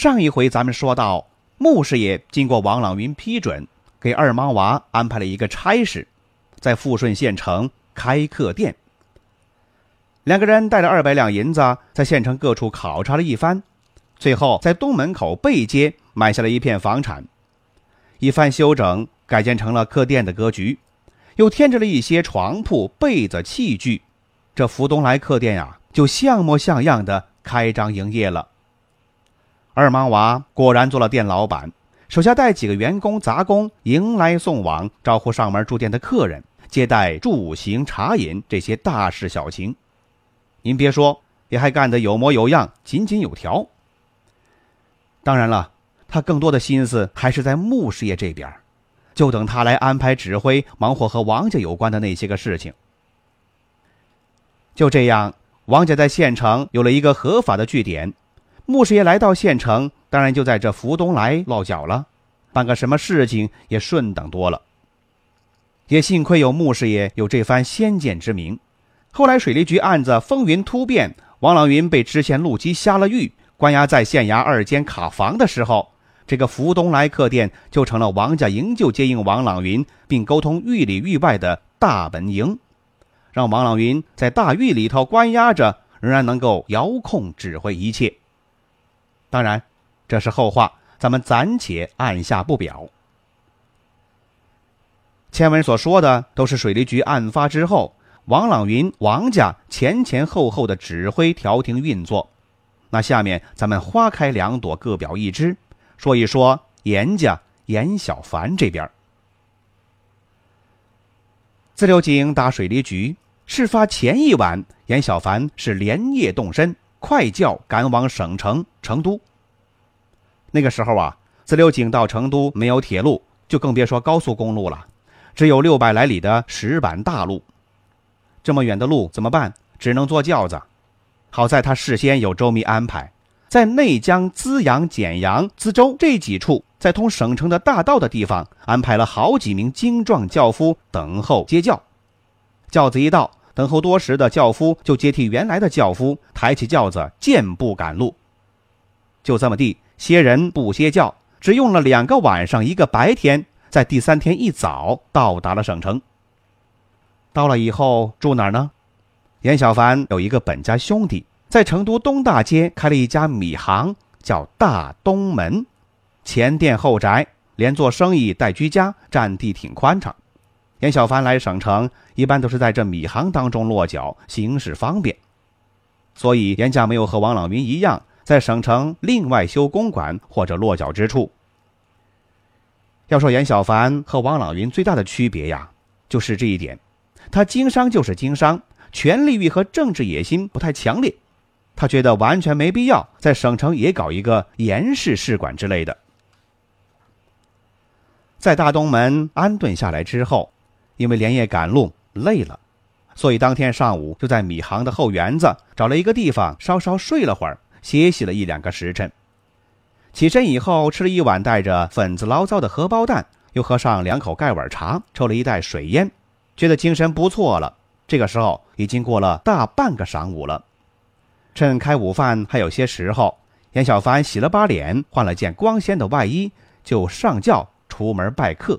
上一回咱们说到，穆师爷经过王朗云批准，给二莽娃安排了一个差事，在富顺县城开客店。两个人带着二百两银子，在县城各处考察了一番，最后在东门口背街买下了一片房产，一番修整，改建成了客店的格局，又添置了一些床铺、被子、器具，这福东来客店呀，就像模像样的开张营业了。二莽娃果然做了店老板，手下带几个员工杂工，迎来送往，招呼上门住店的客人，接待住行茶饮这些大事小情。您别说，也还干得有模有样，井井有条。当然了，他更多的心思还是在穆师爷这边，就等他来安排指挥，忙活和王家有关的那些个事情。就这样，王家在县城有了一个合法的据点。穆师爷来到县城，当然就在这福东来落脚了，办个什么事情也顺当多了。也幸亏有穆师爷有这番先见之明。后来水利局案子风云突变，王朗云被知县陆基下了狱，关押在县衙二间卡房的时候，这个福东来客店就成了王家营救接应王朗云，并沟通狱里狱外的大本营，让王朗云在大狱里头关押着，仍然能够遥控指挥一切。当然，这是后话，咱们暂且按下不表。前文所说的都是水利局案发之后，王朗云王家前前后后的指挥调停运作。那下面咱们花开两朵，各表一枝，说一说严家严小凡这边。自流井打水利局，事发前一晚，严小凡是连夜动身。快轿赶往省城成都。那个时候啊，自流井到成都没有铁路，就更别说高速公路了，只有六百来里的石板大路。这么远的路怎么办？只能坐轿子。好在他事先有周密安排，在内江、资阳、简阳、资州这几处，在通省城的大道的地方，安排了好几名精壮轿夫等候接轿。轿子一到。等候多时的轿夫就接替原来的轿夫，抬起轿子健步赶路。就这么地，歇人不歇轿，只用了两个晚上一个白天，在第三天一早到达了省城。到了以后住哪儿呢？严小凡有一个本家兄弟，在成都东大街开了一家米行，叫大东门，前店后宅，连做生意带居家，占地挺宽敞。严小凡来省城，一般都是在这米行当中落脚，行事方便。所以严家没有和王朗云一样，在省城另外修公馆或者落脚之处。要说严小凡和王朗云最大的区别呀，就是这一点：他经商就是经商，权力欲和政治野心不太强烈。他觉得完全没必要在省城也搞一个严氏试馆之类的。在大东门安顿下来之后。因为连夜赶路累了，所以当天上午就在米行的后园子找了一个地方稍稍睡了会儿，歇息了一两个时辰。起身以后吃了一碗带着粉子醪糟的荷包蛋，又喝上两口盖碗茶，抽了一袋水烟，觉得精神不错了。这个时候已经过了大半个晌午了，趁开午饭还有些时候，严小凡洗了把脸，换了件光鲜的外衣，就上轿出门拜客。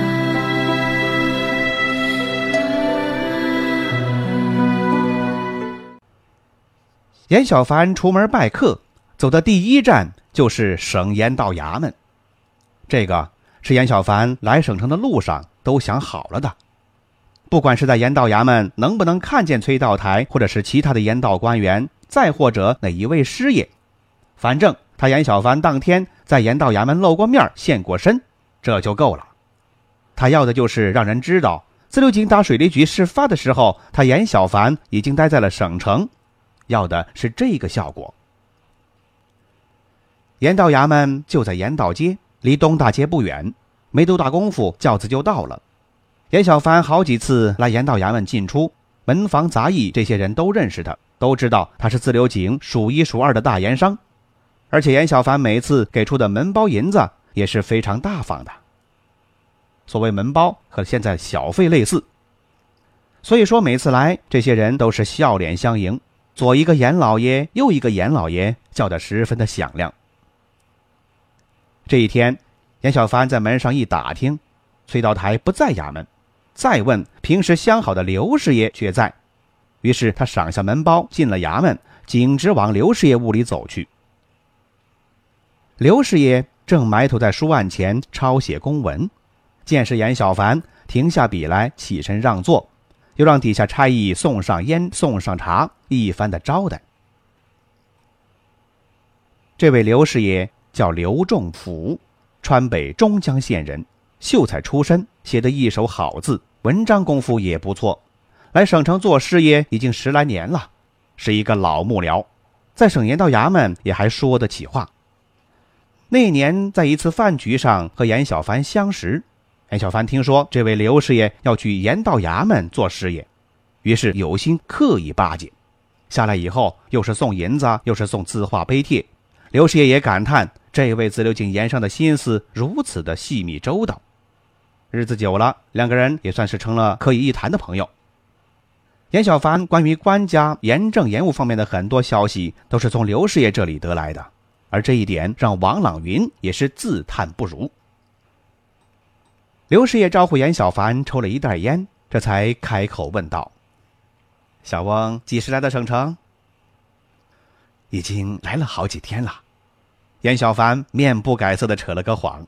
严小凡出门拜客，走的第一站就是省盐道衙门。这个是严小凡来省城的路上都想好了的。不管是在盐道衙门能不能看见崔道台，或者是其他的盐道官员，再或者哪一位师爷，反正他严小凡当天在盐道衙门露过面、现过身，这就够了。他要的就是让人知道，自流井打水利局事发的时候，他严小凡已经待在了省城，要的是这个效果。盐道衙门就在盐道街，离东大街不远，没多大功夫，轿子就到了。严小凡好几次来盐道衙门进出，门房杂役这些人都认识他，都知道他是自流井数一数二的大盐商，而且严小凡每次给出的门包银子也是非常大方的。所谓门包和现在小费类似，所以说每次来，这些人都是笑脸相迎，左一个严老爷，右一个严老爷，叫得十分的响亮。这一天，严小凡在门上一打听，崔道台不在衙门。再问，平时相好的刘师爷却在，于是他赏下门包，进了衙门，径直往刘师爷屋里走去。刘师爷正埋头在书案前抄写公文，见是严小凡，停下笔来，起身让座，又让底下差役送上烟，送上茶，一番的招待。这位刘师爷叫刘仲甫，川北中江县人。秀才出身，写的一手好字，文章功夫也不错。来省城做师爷已经十来年了，是一个老幕僚，在省盐道衙门也还说得起话。那年在一次饭局上和严小凡相识，严小凡听说这位刘师爷要去盐道衙门做师爷，于是有心刻意巴结。下来以后，又是送银子，又是送字画碑帖，刘师爷也感叹这位自流井盐上的心思如此的细密周到。日子久了，两个人也算是成了可以一谈的朋友。严小凡关于官家严政严务方面的很多消息，都是从刘师爷这里得来的，而这一点让王朗云也是自叹不如。刘师爷招呼严小凡抽了一袋烟，这才开口问道：“小翁几时来到省城？”“已经来了好几天了。”严小凡面不改色的扯了个谎。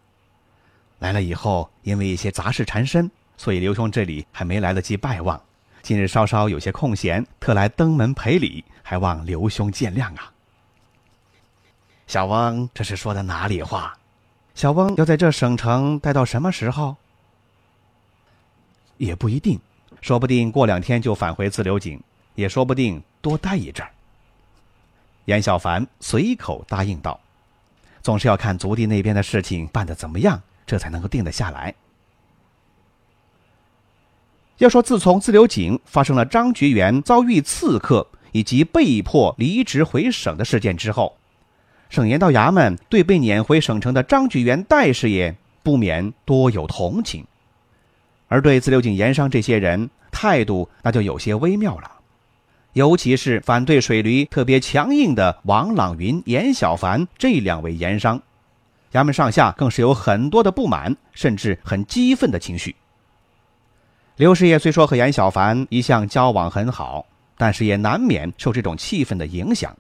来了以后，因为一些杂事缠身，所以刘兄这里还没来得及拜望。今日稍稍有些空闲，特来登门赔礼，还望刘兄见谅啊。小翁这是说的哪里话？小翁要在这省城待到什么时候？也不一定，说不定过两天就返回自流井，也说不定多待一阵儿。严小凡随口答应道：“总是要看族弟那边的事情办得怎么样。”这才能够定得下来。要说自从自流井发生了张菊元遭遇刺客以及被迫离职回省的事件之后，省盐道衙门对被撵回省城的张菊元戴师爷不免多有同情，而对自流井盐商这些人态度那就有些微妙了，尤其是反对水驴特别强硬的王朗云、严小凡这两位盐商。衙门上下更是有很多的不满，甚至很激愤的情绪。刘师爷虽说和严小凡一向交往很好，但是也难免受这种气氛的影响。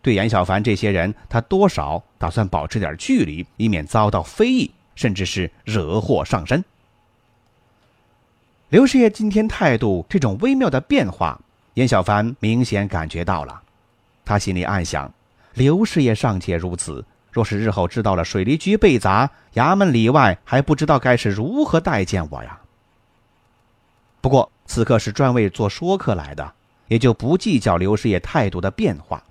对严小凡这些人，他多少打算保持点距离，以免遭到非议，甚至是惹祸上身。刘师爷今天态度这种微妙的变化，严小凡明显感觉到了。他心里暗想：刘师爷尚且如此。若是日后知道了水利局被砸，衙门里外还不知道该是如何待见我呀。不过此刻是专为做说客来的，也就不计较刘师爷态度的变化。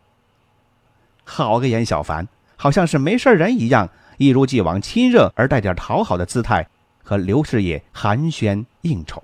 好个严小凡，好像是没事人一样，一如既往亲热而带点讨好的姿态，和刘师爷寒暄应酬。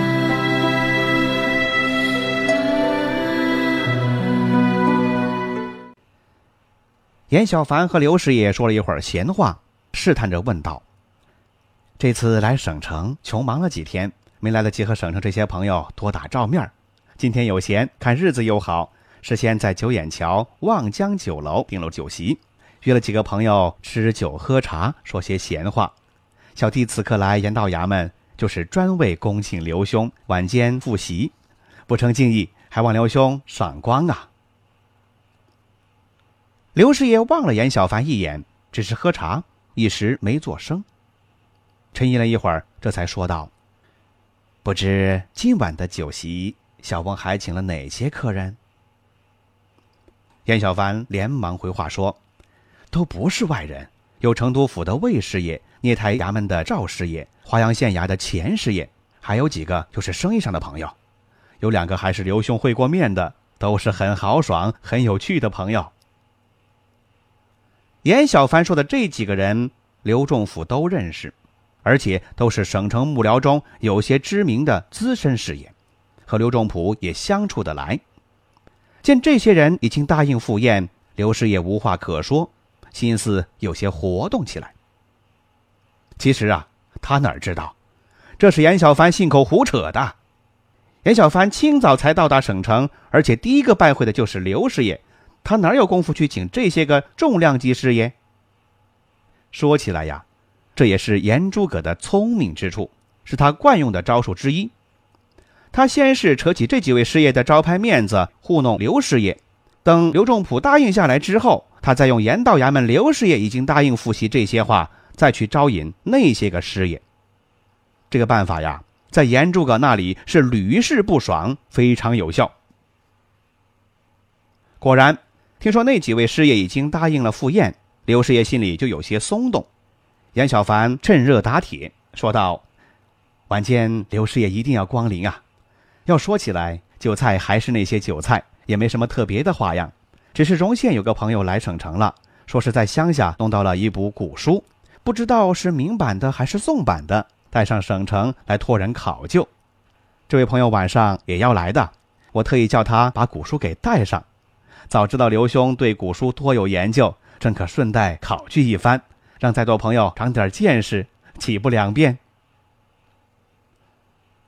严小凡和刘师爷说了一会儿闲话，试探着问道。这次来省城，穷忙了几天，没来得及和省城这些朋友多打照面今天有闲，看日子又好，事先在九眼桥望江酒楼订了酒席，约了几个朋友吃酒喝茶，说些闲话。小弟此刻来盐道衙门，就是专为恭请刘兄晚间复席，不成敬意，还望刘兄赏光啊。刘师爷望了严小凡一眼，只是喝茶，一时没作声。沉吟了一会儿，这才说道：“不知今晚的酒席，小翁还请了哪些客人？”严小凡连忙回话说：“都不是外人，有成都府的魏师爷、聂台衙门的赵师爷、华阳县衙的钱师爷，还有几个就是生意上的朋友，有两个还是刘兄会过面的，都是很豪爽、很有趣的朋友。”严小凡说的这几个人，刘仲甫都认识，而且都是省城幕僚中有些知名的资深事业，和刘仲甫也相处得来。见这些人已经答应赴宴，刘师爷无话可说，心思有些活动起来。其实啊，他哪知道，这是严小凡信口胡扯的。严小凡清早才到达省城，而且第一个拜会的就是刘师爷。他哪有功夫去请这些个重量级师爷？说起来呀，这也是严诸葛的聪明之处，是他惯用的招数之一。他先是扯起这几位师爷的招牌面子，糊弄刘师爷。等刘仲甫答应下来之后，他再用严道衙门刘师爷已经答应复习这些话，再去招引那些个师爷。这个办法呀，在严诸葛那里是屡试不爽，非常有效。果然。听说那几位师爷已经答应了赴宴，刘师爷心里就有些松动。严小凡趁热打铁说道：“晚间刘师爷一定要光临啊！要说起来，酒菜还是那些酒菜，也没什么特别的花样。只是荣县有个朋友来省城了，说是在乡下弄到了一部古书，不知道是明版的还是宋版的，带上省城来托人考究。这位朋友晚上也要来的，我特意叫他把古书给带上。”早知道刘兄对古书多有研究，正可顺带考据一番，让在座朋友长点见识，岂不两便？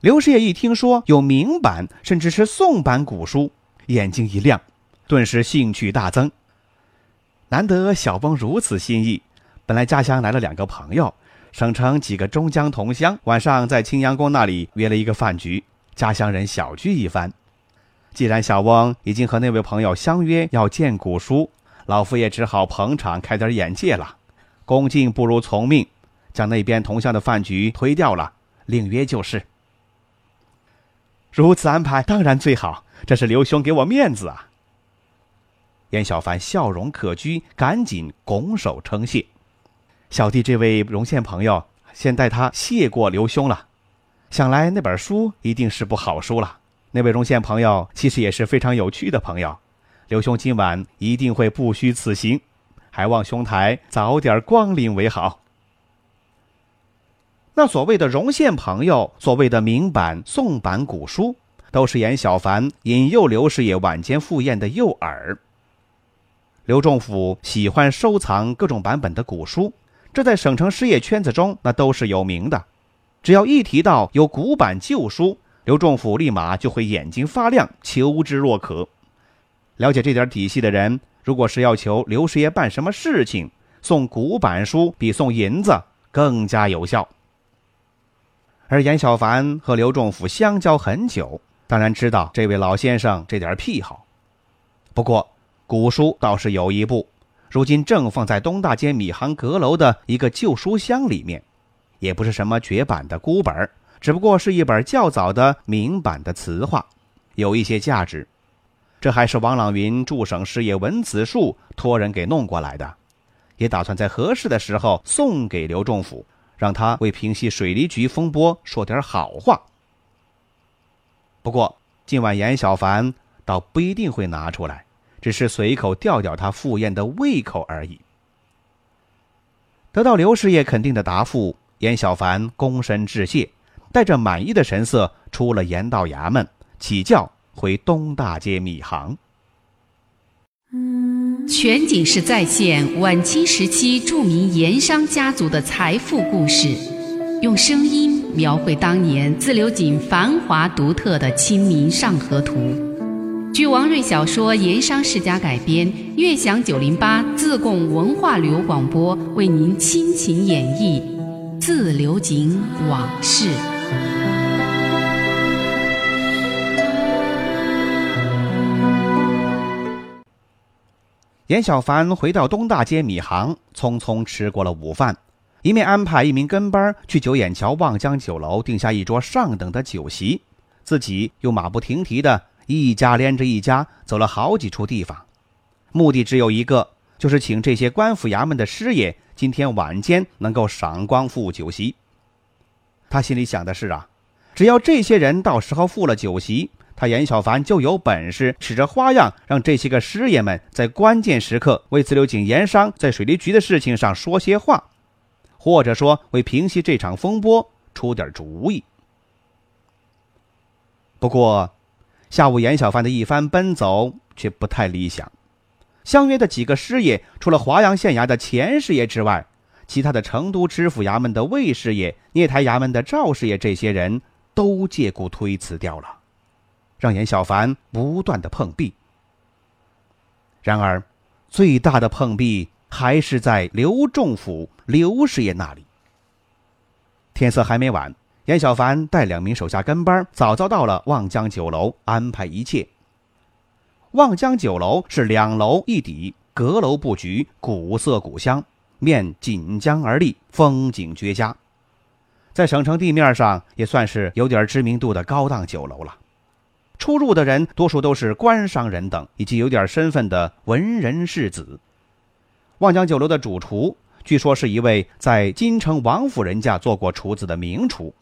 刘师爷一听说有明版，甚至是宋版古书，眼睛一亮，顿时兴趣大增。难得小翁如此心意，本来家乡来了两个朋友，省城几个中江同乡，晚上在青阳宫那里约了一个饭局，家乡人小聚一番。既然小翁已经和那位朋友相约要见古书，老夫也只好捧场开点眼界了。恭敬不如从命，将那边同乡的饭局推掉了，另约就是。如此安排当然最好，这是刘兄给我面子啊。严小凡笑容可掬，赶紧拱手称谢。小弟这位荣县朋友先代他谢过刘兄了，想来那本书一定是部好书了。那位荣县朋友其实也是非常有趣的朋友，刘兄今晚一定会不虚此行，还望兄台早点光临为好。那所谓的荣县朋友，所谓的明版、宋版古书，都是严小凡引诱刘师爷晚间赴宴的诱饵。刘仲甫喜欢收藏各种版本的古书，这在省城师业圈子中那都是有名的，只要一提到有古版旧书。刘仲甫立马就会眼睛发亮，求之若渴。了解这点底细的人，如果是要求刘师爷办什么事情，送古板书比送银子更加有效。而严小凡和刘仲甫相交很久，当然知道这位老先生这点癖好。不过古书倒是有一部，如今正放在东大街米行阁楼的一个旧书箱里面，也不是什么绝版的孤本。只不过是一本较早的明版的词话，有一些价值。这还是王朗云驻省事业文子树托人给弄过来的，也打算在合适的时候送给刘仲甫，让他为平息水利局风波说点好话。不过今晚严小凡倒不一定会拿出来，只是随口吊吊他赴宴的胃口而已。得到刘师爷肯定的答复，严小凡躬身致谢。带着满意的神色出了盐道衙门，起轿回东大街米行。全景式再现晚清时期著名盐商家族的财富故事，用声音。描绘当年自流井繁华独特的《清明上河图》。据王瑞小说《盐商世家》改编，悦享九零八自贡文化旅游广播为您倾情演绎《自流井往事》。严小凡回到东大街米行，匆匆吃过了午饭。一面安排一名跟班去九眼桥望江酒楼订下一桌上等的酒席，自己又马不停蹄的一家连着一家走了好几处地方，目的只有一个，就是请这些官府衙门的师爷今天晚间能够赏光赴酒席。他心里想的是啊，只要这些人到时候赴了酒席，他严小凡就有本事使着花样让这些个师爷们在关键时刻为自流井盐商在水利局的事情上说些话。或者说，为平息这场风波出点主意。不过，下午严小凡的一番奔走却不太理想。相约的几个师爷，除了华阳县衙的钱师爷之外，其他的成都知府衙门的魏师爷、聂台衙门的赵师爷，这些人都借故推辞掉了，让严小凡不断的碰壁。然而，最大的碰壁。还是在刘仲甫刘师爷那里。天色还没晚，严小凡带两名手下跟班，早早到了望江酒楼，安排一切。望江酒楼是两楼一底，阁楼布局，古色古香，面锦江而立，风景绝佳，在省城地面上也算是有点知名度的高档酒楼了。出入的人多数都是官商人等，以及有点身份的文人士子。望江酒楼的主厨，据说是一位在京城王府人家做过厨子的名厨，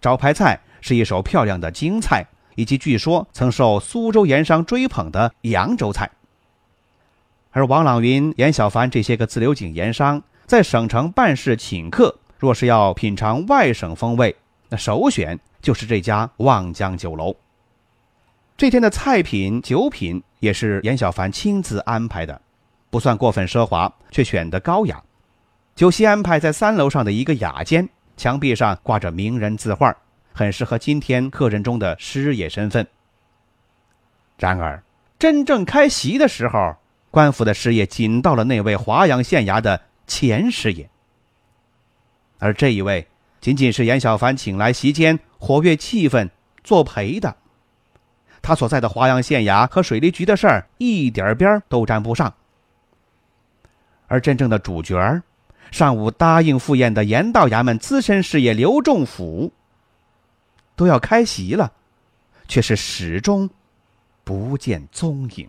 招牌菜是一手漂亮的京菜，以及据说曾受苏州盐商追捧的扬州菜。而王朗云、严小凡这些个自流井盐商在省城办事请客，若是要品尝外省风味，那首选就是这家望江酒楼。这天的菜品、酒品也是严小凡亲自安排的。不算过分奢华，却显得高雅。酒席安排在三楼上的一个雅间，墙壁上挂着名人字画，很适合今天客人中的师爷身份。然而，真正开席的时候，官府的师爷仅到了那位华阳县衙的钱师爷，而这一位仅仅是严小凡请来席间活跃气氛、作陪的。他所在的华阳县衙和水利局的事儿一点边都沾不上。而真正的主角儿，上午答应赴宴的盐道衙门资深师爷刘仲甫，都要开席了，却是始终不见踪影。